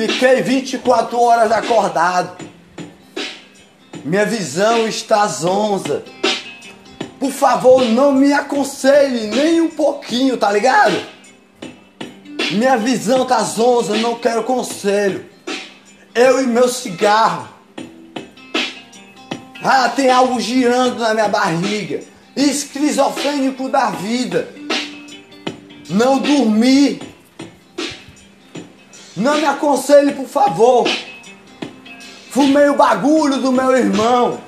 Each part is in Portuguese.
Fiquei 24 horas acordado. Minha visão está zonza. Por favor, não me aconselhe nem um pouquinho, tá ligado? Minha visão tá zonza, não quero conselho. Eu e meu cigarro. Ah, tem algo girando na minha barriga. Esquizofrênico da vida. Não dormi. Não me aconselhe, por favor. Fumei o bagulho do meu irmão.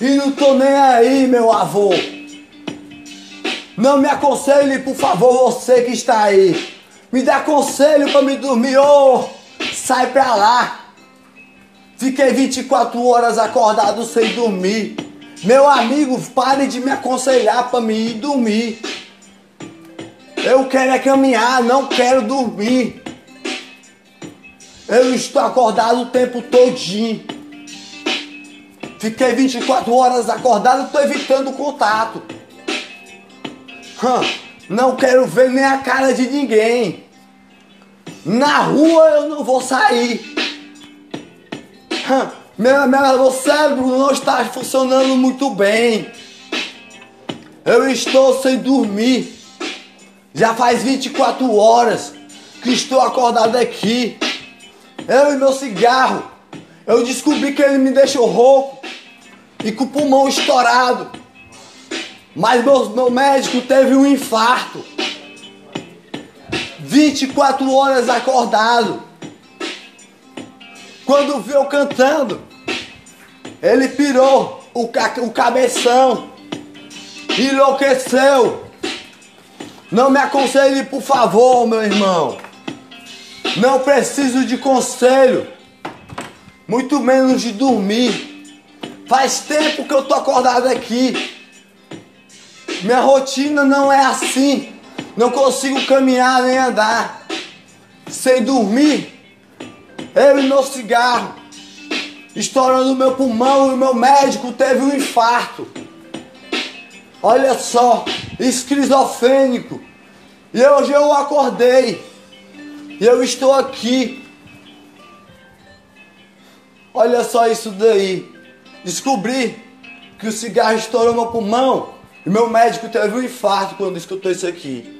E não tô nem aí, meu avô. Não me aconselhe, por favor, você que está aí. Me dá conselho para me dormir. Ô, oh, sai pra lá. Fiquei 24 horas acordado sem dormir. Meu amigo, pare de me aconselhar para me ir dormir. Eu quero é caminhar, não quero dormir. Eu estou acordado o tempo todinho. Fiquei 24 horas acordado, estou evitando contato. Não quero ver nem a cara de ninguém. Na rua eu não vou sair. Meu, meu cérebro não está funcionando muito bem. Eu estou sem dormir. Já faz 24 horas que estou acordado aqui. Eu e meu cigarro. Eu descobri que ele me deixou rouco e com o pulmão estourado. Mas meu, meu médico teve um infarto. 24 horas acordado. Quando viu cantando, ele pirou o, ca o cabeção, enlouqueceu. Não me aconselhe, por favor, meu irmão. Não preciso de conselho, muito menos de dormir. Faz tempo que eu tô acordado aqui. Minha rotina não é assim. Não consigo caminhar nem andar. Sem dormir. Eu e meu cigarro. Estourando meu pulmão e meu médico teve um infarto. Olha só, esquizofrênico. E hoje eu acordei. E eu estou aqui. Olha só isso daí. Descobri que o cigarro estourou meu pulmão. E meu médico teve um infarto quando escutou isso aqui.